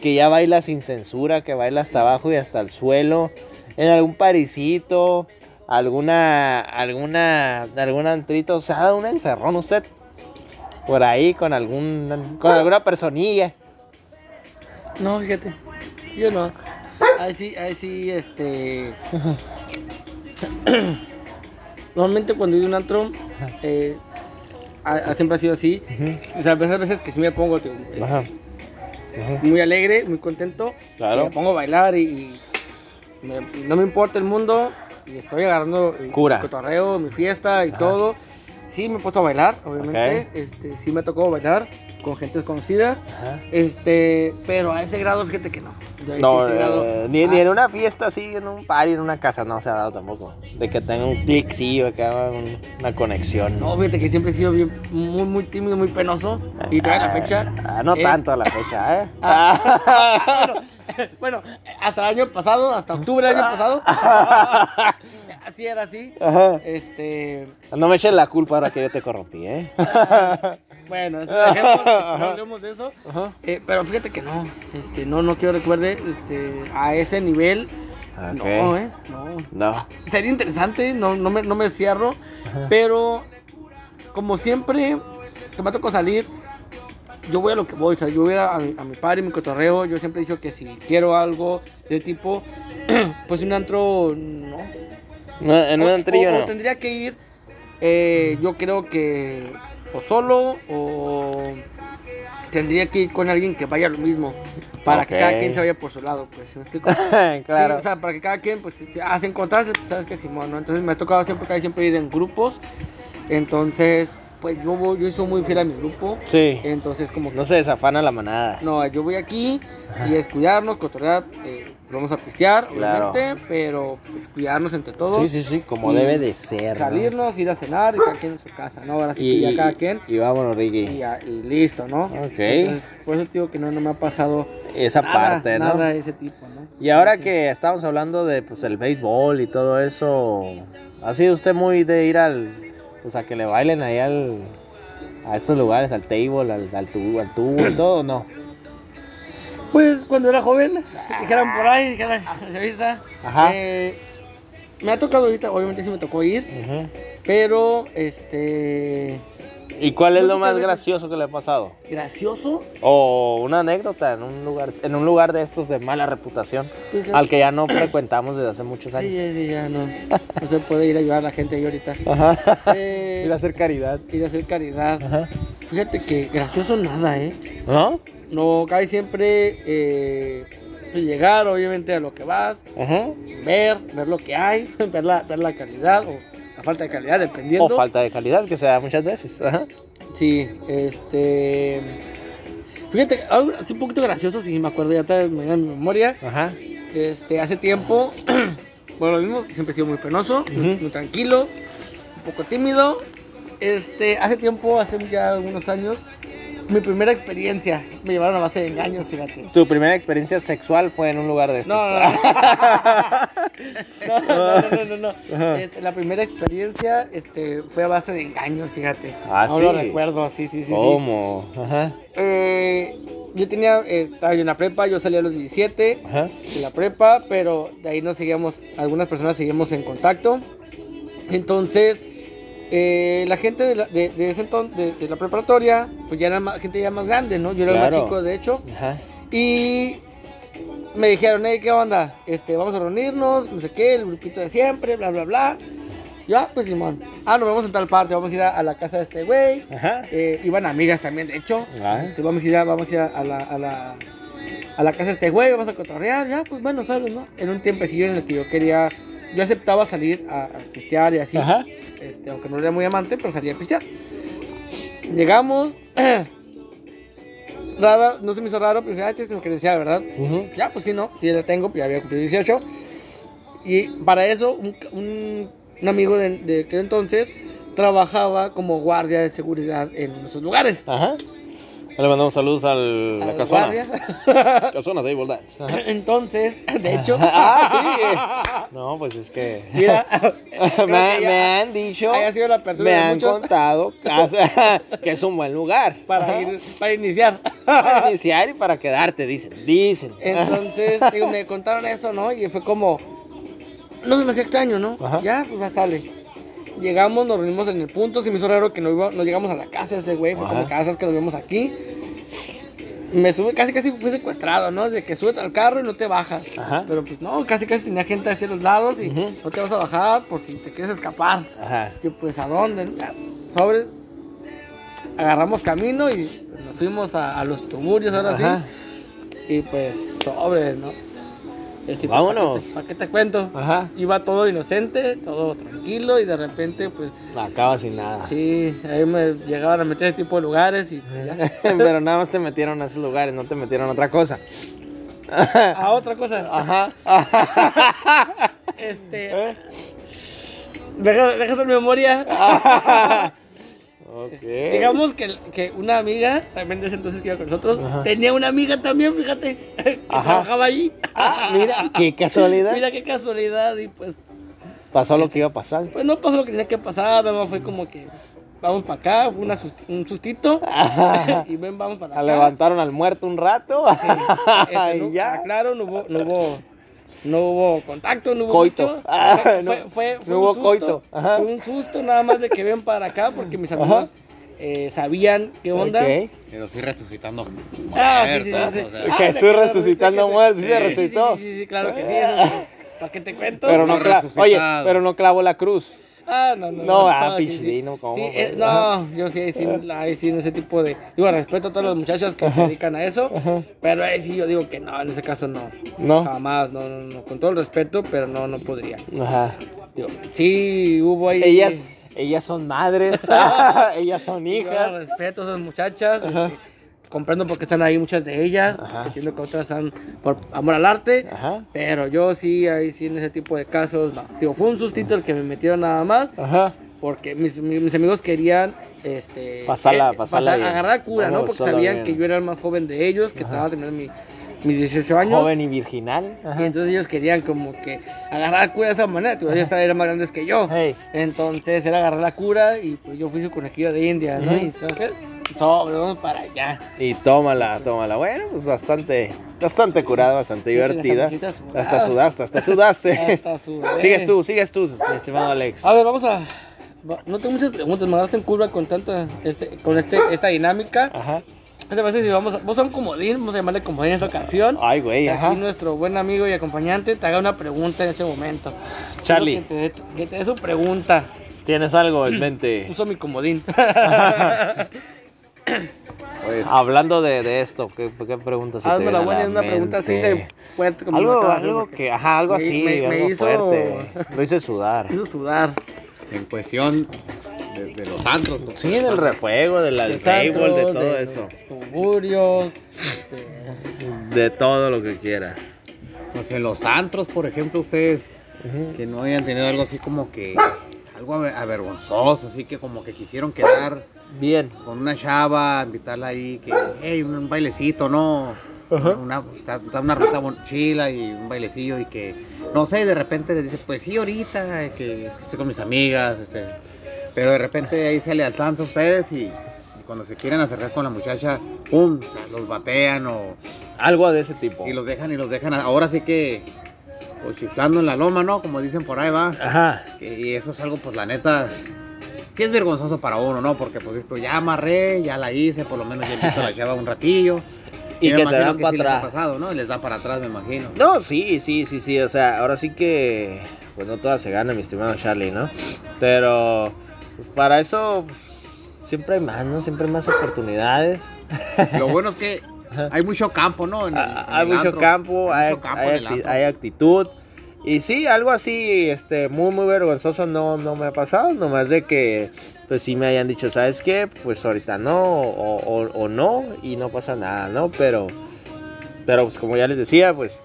que ya baila sin censura, que baila hasta abajo y hasta el suelo, en algún parisito, alguna, alguna, algún antrito, o sea, un encerrón usted por ahí con algún, con alguna personilla. No, fíjate. Yo no. Ahí sí, ahí sí, este. [coughs] Normalmente cuando voy a un antro, eh, siempre ha sido así. O sea, a veces, a veces que sí me pongo tío, eh, Ajá. muy alegre, muy contento. Claro. me pongo a bailar y, y me- no me importa el mundo. Y estoy agarrando el Cura. cotorreo, mi fiesta y todo. Sí me he puesto a bailar, obviamente. Este, sí me tocó bailar con gente desconocida. Ajá. Este, pero a ese grado, fíjate que no. Yo No, sí, ese grado- eh, ni, ni Ah, en una fiesta así, en un party, en una casa, no se ha dado tampoco. De que tenga un cliccillo, que haga un- una conexión. No, fíjate que siempre he sido bien, muy, muy tímido, muy penoso. Y todavía a la fecha. Ah, no eh, tanto a la fecha, ¿eh? [laughs] Ah, [laughs] bueno, hasta el año pasado, hasta octubre del año pasado. [laughs] así era así. Ajá. Este. No me eches la culpa ahora que yo te corrompí, ¿eh? Bueno, [laughs] no hablemos de eso. Eh, pero fíjate que no. Este, no, no quiero recuerde este, a ese nivel. No, eh. No. No. Sería interesante, no, no, me, no me cierro. Pero como siempre que me tocó salir, yo voy a lo que voy. O sea, yo voy a, a mi, a mi party, mi cotorreo. Yo siempre he dicho que si quiero algo de tipo, [clears throat] pues un antro, no. No, en un antrillo o- o no. tendría que ir, eh, yo creo que o solo o tendría que ir con alguien que vaya a lo mismo. Para que cada quien se vaya por su lado, pues, ¿me explico? [laughs] claro. Sí, o sea, para que cada quien, pues, si hacen encontrarse, pues, sabes que Simón, ¿no? Entonces me ha tocado siempre, casi siempre ir en grupos. Entonces, pues yo, voy- yo soy muy fiel a mi grupo. sí. Entonces, como que, No se desafana la manada. no, yo voy aquí y es cuidarnos, cotorrear, eh, vamos a pistear, Claro. obviamente, pero pues cuidarnos entre todos. Sí, sí, sí, como Y debe de ser. ¿no? Salirnos, ir a cenar y cada quien en su casa, ¿no? Ahora sí que Y, ya cada y- quien. y vámonos, Y, Ricky. ya- y listo, ¿no? Ok. Entonces, por eso te digo que no, no me ha pasado Esa nada, parte, ¿no? nada de ese tipo, ¿no? Y ahora que estamos hablando de pues el béisbol y todo eso, ¿ha sido usted muy de ir al, pues a que le bailen ahí al, a estos lugares, al table, al, al tubo, al tubo y todo, no? Pues cuando era joven, dijeran por ahí, dijeran, se avisa. Ajá. Eh, me ha tocado ahorita, obviamente sí me tocó ir, pero este. ¿Y cuál es lo más gracioso que le ha pasado? Gracioso. O una anécdota en un lugar, en un lugar de estos de mala reputación, Sí, claro. al que ya no frecuentamos desde hace muchos Sí, años. ya, ya, ya, no, no se puede ir a ayudar a la gente ahí ahorita. Ajá. Eh, [laughs] Ir a hacer caridad. ir a hacer caridad. Ajá. Fíjate que gracioso nada, ¿eh? ¿No? No, casi siempre eh, pues, llegar, obviamente, a lo que vas, Ajá. ver, ver lo que hay, [laughs] ver la, ver la calidad o la falta de calidad, dependiendo. O falta de calidad, que se da muchas veces. Ajá. Sí, este. Fíjate, algo así un poquito gracioso, si me acuerdo, ya está a mi memoria. Ajá. Este, hace tiempo, [clears throat] bueno, lo mismo, siempre he sido muy penoso, muy, muy tranquilo, un poco tímido. Este, hace tiempo, hace ya algunos años, mi primera experiencia me llevaron a base de engaños, fíjate. Tu primera experiencia sexual fue en un lugar de estos. No, no, [laughs] no. no, no, no, no, no. Este, la primera experiencia este, fue a base de engaños, fíjate. Ah, no lo sí. recuerdo, sí, sí, sí. sí. ¿Cómo? Ajá. Eh, yo tenía, eh, estaba yo en la prepa, yo salí a los 17 Ajá. de la prepa, pero de ahí nos seguíamos, algunas personas seguimos en contacto. Entonces, eh, la gente de, la, de, de ese entonces, de, de la preparatoria, pues ya era más, gente ya más grande, ¿no? Yo era el más chico, de hecho. Ajá. Y me dijeron, hey, ¿qué onda? Este, vamos a reunirnos, no sé qué, el grupito de siempre, bla, bla, bla. Ya, pues Simón. Ah, nos vamos en tal parte, vamos a ir a, a la casa de este güey. Ajá. Eh, iban amigas también, de hecho. Ah. Este, vamos a ir, a, vamos a, ir a, a la, a, la, a la casa de este güey, vamos a cotorrear. Ya, pues bueno, sabes, ¿no? En un tiempecillo en el que yo quería, yo aceptaba salir a, a pistear y así. Ajá. Este, aunque no era muy amante, pero salía a pistear. Llegamos. [clears throat] Raro, no se me hizo raro, pero dije, ah, tienes mi credencial, ¿verdad? Ya, pues sí, no, sí la tengo, ya había cumplido 18. Y para eso, un, un- un amigo de, de aquel entonces trabajaba como guardia de seguridad en esos lugares. Ajá. Le mandamos saludos al, A la casona. [laughs] Casona Dance. Ajá. [laughs] Entonces, de hecho, [laughs] Ah, sí. No, pues es que. mira, me, que han dicho. haya sido la apertura Me de han muchos contado casa- que es un buen lugar. para, ir, para iniciar. Para iniciar y para quedarte, dicen. Dicen. Entonces, digo, me contaron eso, ¿no? Y fue como, no se me hacía extraño, ¿no? Ajá. Ya, pues va, sale. Llegamos, nos reunimos en el punto, se me hizo raro que no, iba, no llegamos a la casa ese güey, fue Ajá. como casas que nos vemos aquí. Me sube, casi casi fui secuestrado, ¿no? De que subes al carro y no te bajas. Ajá. Pero pues no, casi casi tenía gente hacia los lados y no te vas a bajar por si te quieres escapar. Ajá. Yo, pues, ¿a dónde? Sobre. Agarramos camino y nos fuimos a, a los tuburios ahora Ajá. sí. Y pues, sobre, ¿no? Vámonos. ¿Para qué, te, pa' qué te cuento? Ajá. Iba todo inocente, todo tranquilo y de repente, pues, Acaba sin nada. sí, ahí me llegaban a meter ese tipo de lugares y pues. [laughs] Pero nada más te metieron a esos lugares, no te metieron a otra cosa. [laughs] A otra cosa. Ajá. [laughs] Este. Deja, deja de memoria. Ok. Digamos que, que una amiga, también de ese entonces que iba con nosotros, tenía una amiga también, fíjate, [laughs] que Ajá. trabajaba allí. Ah, mira, [laughs] qué casualidad. Mira qué casualidad, y pues, Pasó lo que iba a pasar. pues no pasó lo que tenía que pasar, nada más fue como que vamos para acá, fue una un sustito, [laughs] y ven, vamos para acá. Levantaron al muerto un rato. Este, no, ya. ah, Claro, no hubo, no hubo, no hubo contacto, no hubo Coito. mucho. Ah, fue, no. fue, fue No un hubo susto, coito. Ajá. Fue un susto nada más de que ven para acá, porque mis amigos eh, sabían qué onda. Ok. Pero sí resucitando. Ah, sí, sí, sí, o sea. Ah, Jesús que- resucitando muertos, sí se resucitó. Sí, sí, sí, claro que sí. eso sí. ¿Para qué te cuento? Pero no resucitado. Oye, pero no clavó la cruz. Ah, no, no. No, ah, sí, pinche sí. Dino, ¿cómo, Sí, eh, no, yo sí, sí, ahí sí, en ese tipo de. Digo, respeto a todas las muchachas que se dedican a eso, pero ahí sí yo digo que no, en ese caso no. No. Jamás, no, no, no. Con todo el respeto, pero no, no podría. Ajá. Digo, sí, hubo ahí. Ellas, ellas son madres, [laughs] [laughs] ellas son Yo hijas. respeto a esas muchachas. este, comprendo por qué están ahí muchas de ellas. Entiendo que otras están por amor al arte. Ajá. Pero yo sí, ahí sí, en ese tipo de casos, no. Digo, fue un sustito el que me metieron nada más. Ajá. Porque mis, mis, mis amigos querían. Este, Pasarla- eh, pasarla pasar- agarrar cura, ¿no? Porque sabían bien. que yo era el más joven de ellos, que estaba terminando mi- mis 18 años. Joven y virginal. Y entonces ellos querían como que agarrar cura de esa manera, tú ellos eran más grandes que yo. Hey. Entonces era agarrar la cura y pues yo fui su conejillo de India, ¿no? Y entonces, sobre, vamos para allá. Y tómala, tómala. Bueno, pues bastante, bastante curada, bastante divertida. hasta sudaste, hasta sudaste. [laughs] Hasta sudé. sigues tú, sigues tú, mi estimado Alex. A ver, vamos a... No tengo muchas preguntas, me agarraste en curva con tanta, este, con este, esta dinámica. Ajá. ¿Qué te parece si vamos a, vos sos un comodín, vamos a llamarle comodín en esta ocasión? Ay, güey, ajá. Aquí nuestro buen amigo y acompañante te haga una pregunta en este momento. Charlie. Quiero Que te, dé- que te dé su pregunta. ¿Tienes algo en [clears throat] mente? Uso mi comodín. [laughs] Pues, Hablando de, de esto, ¿qué, qué preguntas se te Hazme la buena, la es una pregunta así de fuerte. como me Algo, algo que, ajá, algo me- así, me- me hizo- fuerte. Lo hice sudar. Me hizo sudar. en cuestión de, de los antros. Sí, del refuego, del De béisbol, de todo de eso. Tuburios. De todo lo que quieras. Pues en los antros, por ejemplo, ustedes que no hayan tenido algo así como que algo aver- avergonzoso, así que como que quisieron quedar Bien. con una chava, invitarla ahí, que, hey, un, bailecito, ¿no? Una, está, está una ruta chila y un bailecillo y que, no sé, de repente les dice, pues sí, ahorita, que, es que estoy con mis amigas, este, pero de repente ahí se le alzan a ustedes y, y cuando se quieren acercar con la muchacha, ¡pum! O sea, los batean o, Algo de ese tipo. y los dejan y los dejan, ahora sí que, pues chiflando en la loma, ¿no? Como dicen por ahí, va. Ajá. Que- Y eso es algo, pues la neta, sí es vergonzoso para uno, ¿no? Porque pues esto ya amarré, ya la hice, por lo menos ya he visto a la chava un ratillo. [laughs] Y me que te imagino dan que pa' sí les ha atrás. pasado, ¿no? Y les da para atrás, me imagino. No, sí, sí, sí, sí. O sea, ahora sí que. Pues no todas se ganan, mi estimado Charlie, ¿no? Pero. pues, para eso. Siempre hay más, ¿no? Siempre hay más oportunidades. Lo bueno es que hay mucho campo, ¿no? En el- en Ah, hay mucho antro. campo, hay, mucho campo hay acti- hay actitud. Y sí, algo así, este, muy, muy vergonzoso no, no me ha pasado. Nomás de que, pues sí me hayan dicho, ¿sabes qué? Pues ahorita no, o, o- o no, y no pasa nada, ¿no? Pero, pero pues como ya les decía, pues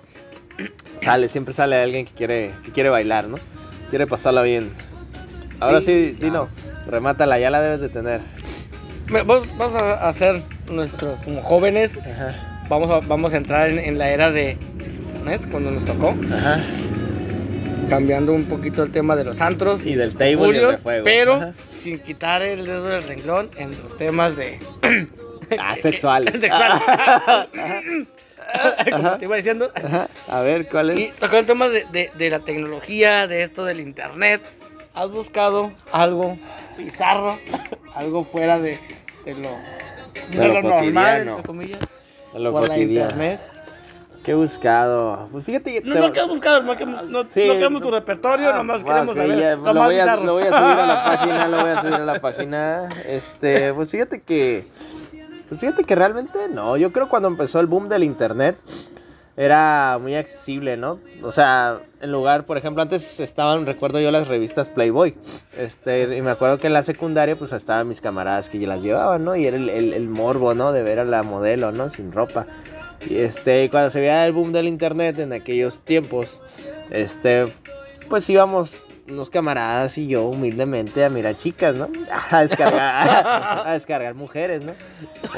[clears throat] sale, siempre sale alguien que quiere, que quiere bailar, ¿no? Quiere pasarla bien. Ahora sí, Dino, remátala, ya la debes de tener. Vamos a hacer nuestro, como jóvenes, Ajá, vamos a, vamos a entrar en, en la era de internet, cuando nos tocó, ajá. cambiando un poquito el tema de los antros Y del table y el refuego. pero Ajá. sin quitar el dedo del renglón en los temas de [clears throat] Ah, sexuales. sexual. [laughs] [laughs] Como te iba diciendo. A ver, ¿cuál Y es? tocando el tema de, de- de la tecnología, de esto del internet, ¿has buscado algo bizarro? [laughs] algo fuera de, de lo, De lo normal, cotidiano. entre comillas, De lo por la cotidiano. internet? ¿Qué he buscado? Pues fíjate que... No, te- no queremos buscar, no queremos, no, Sí. no queremos tu repertorio, Ah, nomás queremos saber ya, lo, lo, más voy a, lo voy a subir a la [laughs] página, lo voy a subir a la página. Este, pues fíjate que... Pues fíjate que realmente no. Yo creo cuando empezó el boom del internet era muy accesible, ¿no? O sea, en lugar, por ejemplo, antes estaban, recuerdo yo, las revistas Playboy. Este, y me acuerdo que en la secundaria, pues estaban mis camaradas que las llevaban, ¿no? Y era el, el- el morbo, ¿no? De ver a la modelo, ¿no? Sin ropa. Y este, cuando se veía el boom del internet en aquellos tiempos, este, pues íbamos unos camaradas y yo humildemente a mirar chicas, ¿no? [laughs] A descargar, a descargar mujeres, ¿no?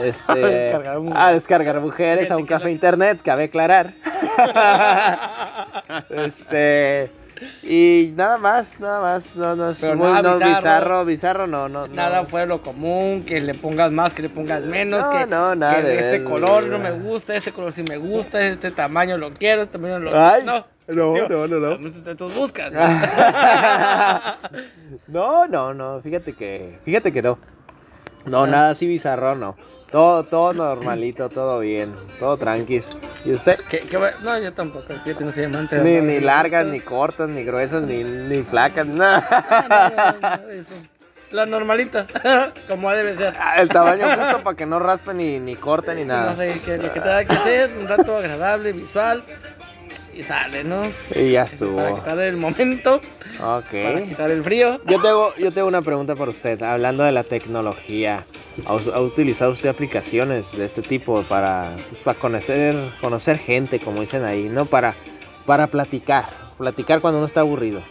Este, [laughs] descargar mujeres. a descargar mujeres a un café internet, cabe aclarar. [laughs] Este, y nada más, nada más, no, no es muy nada no, bizarro. bizarro, bizarro, no, no. Nada de lo común, que le pongas más, que le pongas menos, No, que, no, nada que de este ver- color no me gusta, este color sí me gusta, este tamaño lo quiero, este tamaño lo Ay, no. No, Digo, no, no, no. Entonces tú buscas. ¿no? [laughs] No, no, no, fíjate que, fíjate que no. No, nada así bizarro, no. Todo, todo normalito, todo bien, todo tranquis. ¿Y usted? ¿Qué- qué va- no, yo tampoco, fíjate, no soy amante de Ni, nada ni de largas, ni cortas, ni gruesas, ni, ni flacas, [laughs] nada. Ah, no, no, no, eso. La normalita, [laughs] como debe ser. El tamaño justo para que no raspe ni, ni corte ni No nada. sé, que lo que tenga que hacer, un rato agradable, visual, y sale, ¿no? Y ya Para estuvo. quitar el momento, para Ok. quitar el frío. Yo tengo, yo tengo una pregunta para usted, hablando de la tecnología. ¿Ha, utilizado usted aplicaciones de este tipo para, pues, para conocer, conocer gente, como dicen ahí, ¿no? Para, para platicar, platicar cuando uno está aburrido.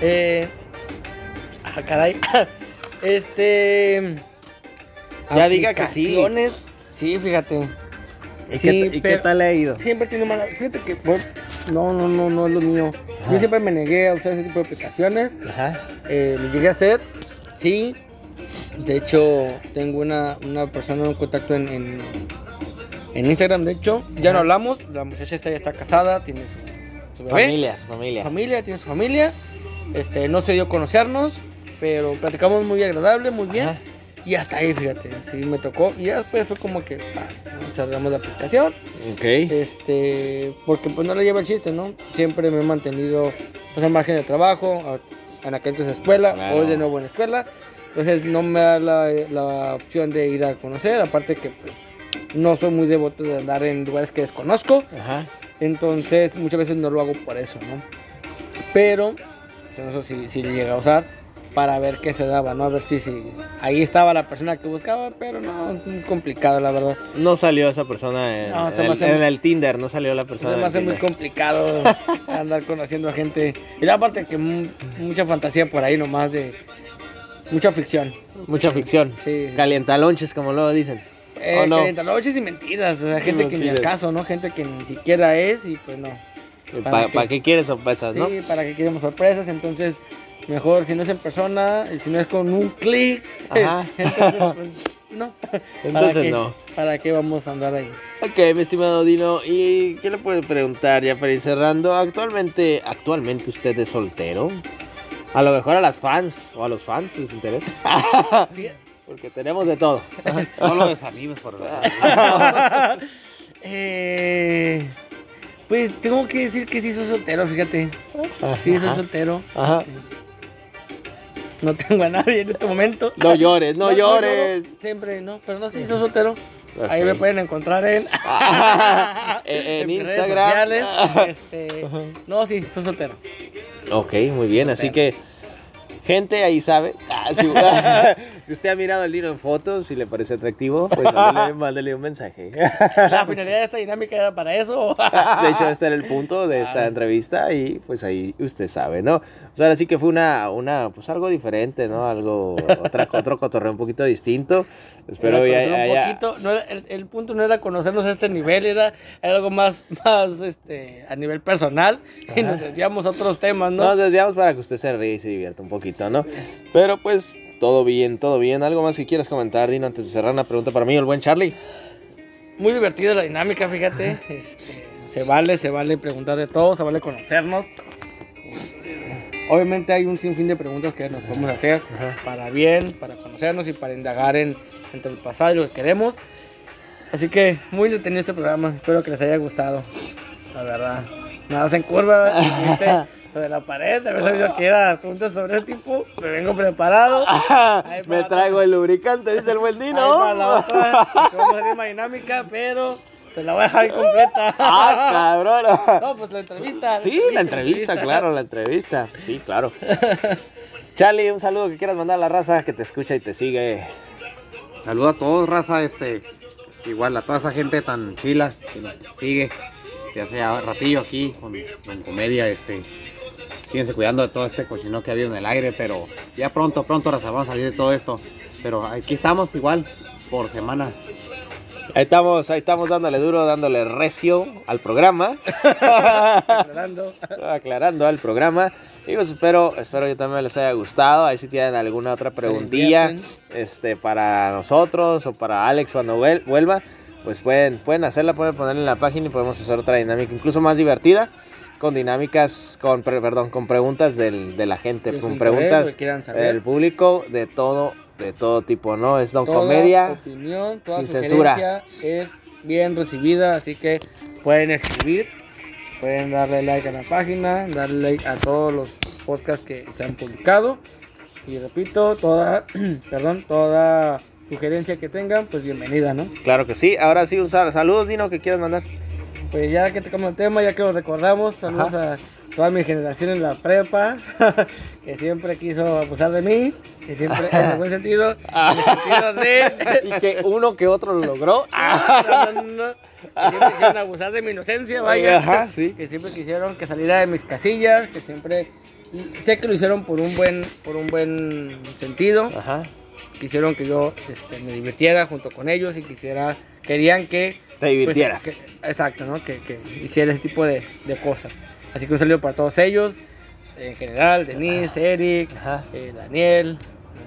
Eh, ah, caray. [laughs] Este. Ya diga que sí. Sí, fíjate. ¿Y, Sí, qué, y qué tal ha ido? Siempre tiene mala. Fíjate que. no, no, no, no es lo mío. Yo siempre me negué a usar ese tipo de aplicaciones. Ajá. Eh, lo llegué a hacer. Sí. De hecho, tengo una, una persona, un contacto en, en, en Instagram. De hecho, ya no hablamos. La muchacha está, ya está casada, tiene su, su bebé. Familia, su familia. familia, tiene su familia. Este, no se dio a conocernos, pero platicamos muy agradable, muy bien. Y hasta ahí, fíjate, sí me tocó. Y ya después fue como que cerramos la aplicación. Ok. Este, porque pues no le lleva el chiste, ¿no? Siempre me he mantenido pues al margen de trabajo, en aquel entonces escuela, Claro. hoy de nuevo en escuela. Entonces no me da la, la opción de ir a conocer, aparte que pues, no soy muy devoto de andar en lugares que desconozco. Ajá. Entonces muchas veces no lo hago por eso, ¿no? Pero eso sí, sí le llega a usar para ver qué se daba, ¿no? A ver si, si ahí estaba la persona que buscaba, pero no, complicado la verdad. No salió esa persona en, No, el, hace en muy- el Tinder, no salió la persona. Se me hace muy complicado [laughs] andar conociendo a gente. Y aparte que mu- mucha fantasía por ahí nomás de mucha ficción. Mucha ficción. Sí. Calientalonches, como luego dicen. Eh, calientanoches y mentiras, o sea, gente que ni al caso, ¿no? Gente que ni siquiera es y pues no. ¿Para ¿Para qué? qué? quieres sorpresas, no? Sí, para que queremos sorpresas, entonces mejor si no es en persona, y si no es con un clic, Ajá. [laughs] entonces pues, no. ¿Para Entonces qué? no. ¿Para qué vamos a andar ahí? Ok, mi estimado Dino, ¿y qué le puedo preguntar ya para ir cerrando? Actualmente, actualmente usted es soltero. A lo mejor a las fans o a los fans les interesa. [laughs] Porque tenemos de todo. No lo desanimes, por favor. [laughs] Eh, pues tengo que decir que sí soy soltero, fíjate. Sí, soy soltero. Ajá. Este, no tengo a nadie en este momento. No llores, no, llores. siempre, no, pero no, sí, soy soltero. Ahí me pueden encontrar en, [laughs] [laughs] En- en Instagram. sociales, [laughs] este, no, sí, soy soltero. Ok, muy bien, así que gente ahí sabe. Ah, [laughs] si, si usted ha mirado al Dino en fotos y le parece atractivo, pues [laughs] mándele, mándele un mensaje. La finalidad de esta dinámica era para eso. [laughs] De hecho, este era el punto de esta entrevista y pues ahí usted sabe, ¿no? O sea, ahora sí que fue una, una pues algo diferente, ¿no? Algo, otra, otro cotorreo un poquito distinto. Espero ya, un ya- poquito, no era- el, el punto no era conocernos a este nivel, era, era algo más, más este, a nivel personal y nos desviamos a otros temas, ¿no? Nos desviamos para que usted se ríe y se divierta un poquito, ¿no? Pero pues todo bien, todo bien. ¿Algo más que quieras comentar, Dino, antes de cerrar una pregunta para mí, el buen Charlie? Muy divertida la dinámica, fíjate. Este, se vale, se vale preguntar de todo, se vale conocernos. Este, Obviamente hay un sinfín de preguntas que nos podemos hacer para bien, para conocernos y para indagar en, entre el pasado y lo que queremos. Así que muy entretenido este programa, espero que les haya gustado. La verdad. Nada se en [laughs] sobre la pared, de haber sabido que era preguntas sobre el tipo, me vengo preparado. [laughs] Ahí Me para- traigo el lubricante, dice el buen Ahí Dino. para la otra, porque vamos a hacer más dinámica, pero te la voy a dejar incompleta. [laughs] Ah, cabrón. No, pues la entrevista. Sí, la entrevista, claro, la entrevista. Sí, claro. Charlie, un saludo que quieras mandar a la raza que te escucha y te sigue. Saludo a todos, raza, este, igual a toda esa gente tan chila que nos sigue, que hace ya ratillo aquí con, con comedia, este, síguense cuidando de todo este cochino que ha habido en el aire, pero ya pronto, pronto, raza, vamos a salir de todo esto, pero aquí estamos igual, por semana, Ahí estamos, ahí estamos dándole duro, dándole recio al programa. Aclarando. [laughs] aclarando al programa. Y pues espero, espero que también les haya gustado. Ahí si tienen alguna otra preguntilla este, para nosotros o para Alex cuando vuel- vuelva, pues pueden, pueden hacerla, pueden ponerla en la página y podemos hacer otra dinámica incluso más divertida. Con dinámicas, con, perdón, con preguntas del- de la gente, con preguntas del público, de todo, de todo tipo, ¿no? Es Don Toda Comedia. opinión, toda sin sugerencia es bien recibida, así que pueden escribir, pueden darle like a la página, darle like a todos los podcasts que se han publicado. Y repito, toda, [clears throat] perdón, toda sugerencia que tengan, pues bienvenida, ¿no? Claro que sí. Ahora sí, un sal- saludos, Dino, que quieras mandar. Pues ya que tocamos el tema, ya que lo recordamos, saludos a toda mi generación en la prepa, [laughs] que siempre quiso abusar de mí, que siempre, en el buen [laughs] sentido, en el sentido de... [laughs] y que uno que otro lo logró. No, no, no, que siempre quisieron abusar de mi inocencia, vaya. Ajá, sí. Que siempre quisieron que saliera de mis casillas, que siempre... Sé que lo hicieron por un buen, por un buen sentido. Ajá. Quisieron que yo este, me divirtiera junto con ellos y quisiera... Querían que... Te divirtieras. pues, que- exacto, ¿no? Que, que hiciera ese tipo de, de cosas. Así que un saludo para todos ellos. En general, Denise, Eric, eh, Daniel,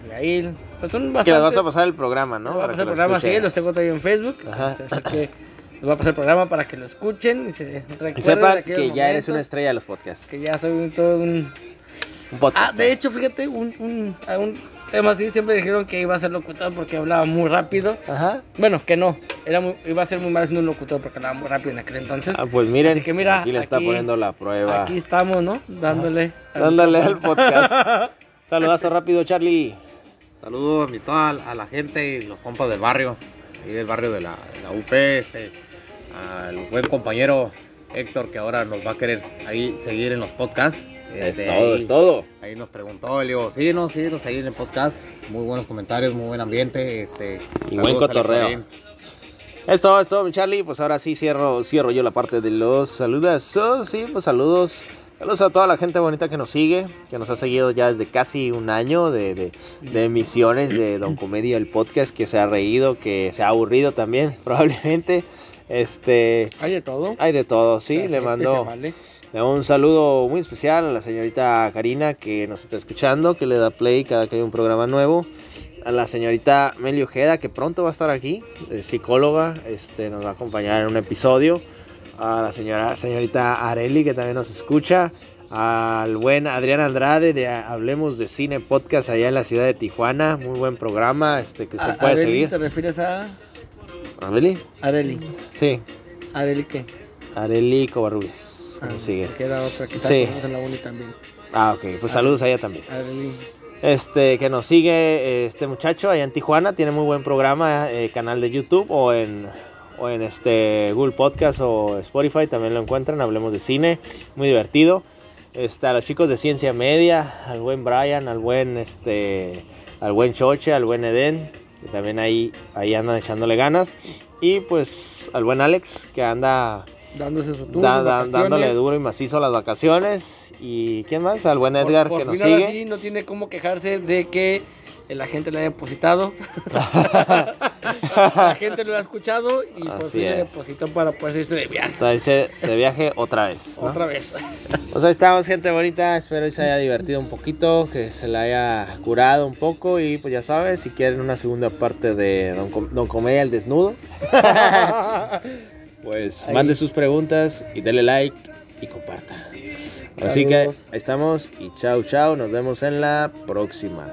Abigail. Pues son Que les bastante... vas a pasar el programa, ¿no? Voy a Para pasar el programa, escuchen. sí, los tengo todavía en Facebook. Este, así que les voy a pasar el programa para que lo escuchen y se recuerden sepan que ya eres una estrella de los podcasts. Que ya soy un, todo un... Un podcast. Ah, de hecho, fíjate, un, un, un tema así, siempre dijeron que iba a ser locutor porque hablaba muy rápido. Ajá. Bueno, que no, era muy- iba a ser muy mal siendo un locutor porque hablaba muy rápido en aquel entonces. Ah, pues miren, Así que mira, aquí le está aquí- poniendo la prueba. Aquí estamos, ¿no? Dándole. al- Dándole al podcast. [laughs] Saludazo rápido, Charlie. Saludos a, mi- toda a la gente y los compas del barrio, ahí del barrio de la, de la UP, este, al buen compañero Héctor que ahora nos va a querer ahí seguir en los podcasts. Es Este, todo, ahí- es todo. Ahí nos preguntó, le digo, sí, no, sí, nos ahí en el podcast. Muy buenos comentarios, muy buen ambiente. Este, Y buen cotorreo. Es todo, es todo, mi Charlie. Pues ahora sí cierro, cierro yo la parte de los saludos. Sí, pues saludos. Saludos a toda la gente bonita que nos sigue, que nos ha seguido ya desde casi un año de, de- de emisiones de Don Comedia, el podcast, que se ha reído, que se ha aburrido también, [laughs] probablemente. Este, Hay de todo. hay de todo, sí. Le mando, vale. Le un saludo muy especial a la señorita Karina que nos está escuchando, que le da play cada que hay un programa nuevo. A la señorita Meli Ojeda, que pronto va a estar aquí, eh, psicóloga, este, nos va a acompañar en un episodio. A la señora, señorita Areli, que también nos escucha. Al buen Adrián Andrade de Hablemos de Cine Podcast allá en la ciudad de Tijuana. Muy buen programa este, que usted A- puede Areli, seguir. ¿Te refieres a ¿Areli? Areli? Sí, ¿Areli qué? Areli Covarrubias. Ah, sigue. Queda otra que Sí. está en la uni también. Ah, ok, pues saludos a ella también. Areli. Este, que nos sigue este muchacho allá en Tijuana, tiene muy buen programa, eh, canal de YouTube o en, o en este Google Podcast o Spotify, también lo encuentran, hablemos de cine, muy divertido. Este, a los chicos de Ciencia Media, al buen Brian, al buen este, al buen Choche, al buen Eden, que también ahí, ahí andan echándole ganas. Y pues al buen Alex, que anda Dándose su tour, da- da- dándole duro y macizo a las vacaciones. ¿Y quién más? Al buen Por- Edgar por que nos sigue. sí no tiene cómo quejarse de que la gente le haya depositado. [laughs] la gente lo ha escuchado y por Así fin le depositó para poder irse de viaje. Entonces, de viaje otra vez. ¿no? Otra vez. Pues ahí estamos, gente bonita. Espero que se haya divertido un poquito, que se la haya curado un poco. Y pues ya sabes, si quieren una segunda parte de Don, Com- Don Comedia el Desnudo, [laughs] pues Ahí. mande sus preguntas y dele like y comparta. Así que ahí estamos y chao, chao. Nos vemos en la próxima.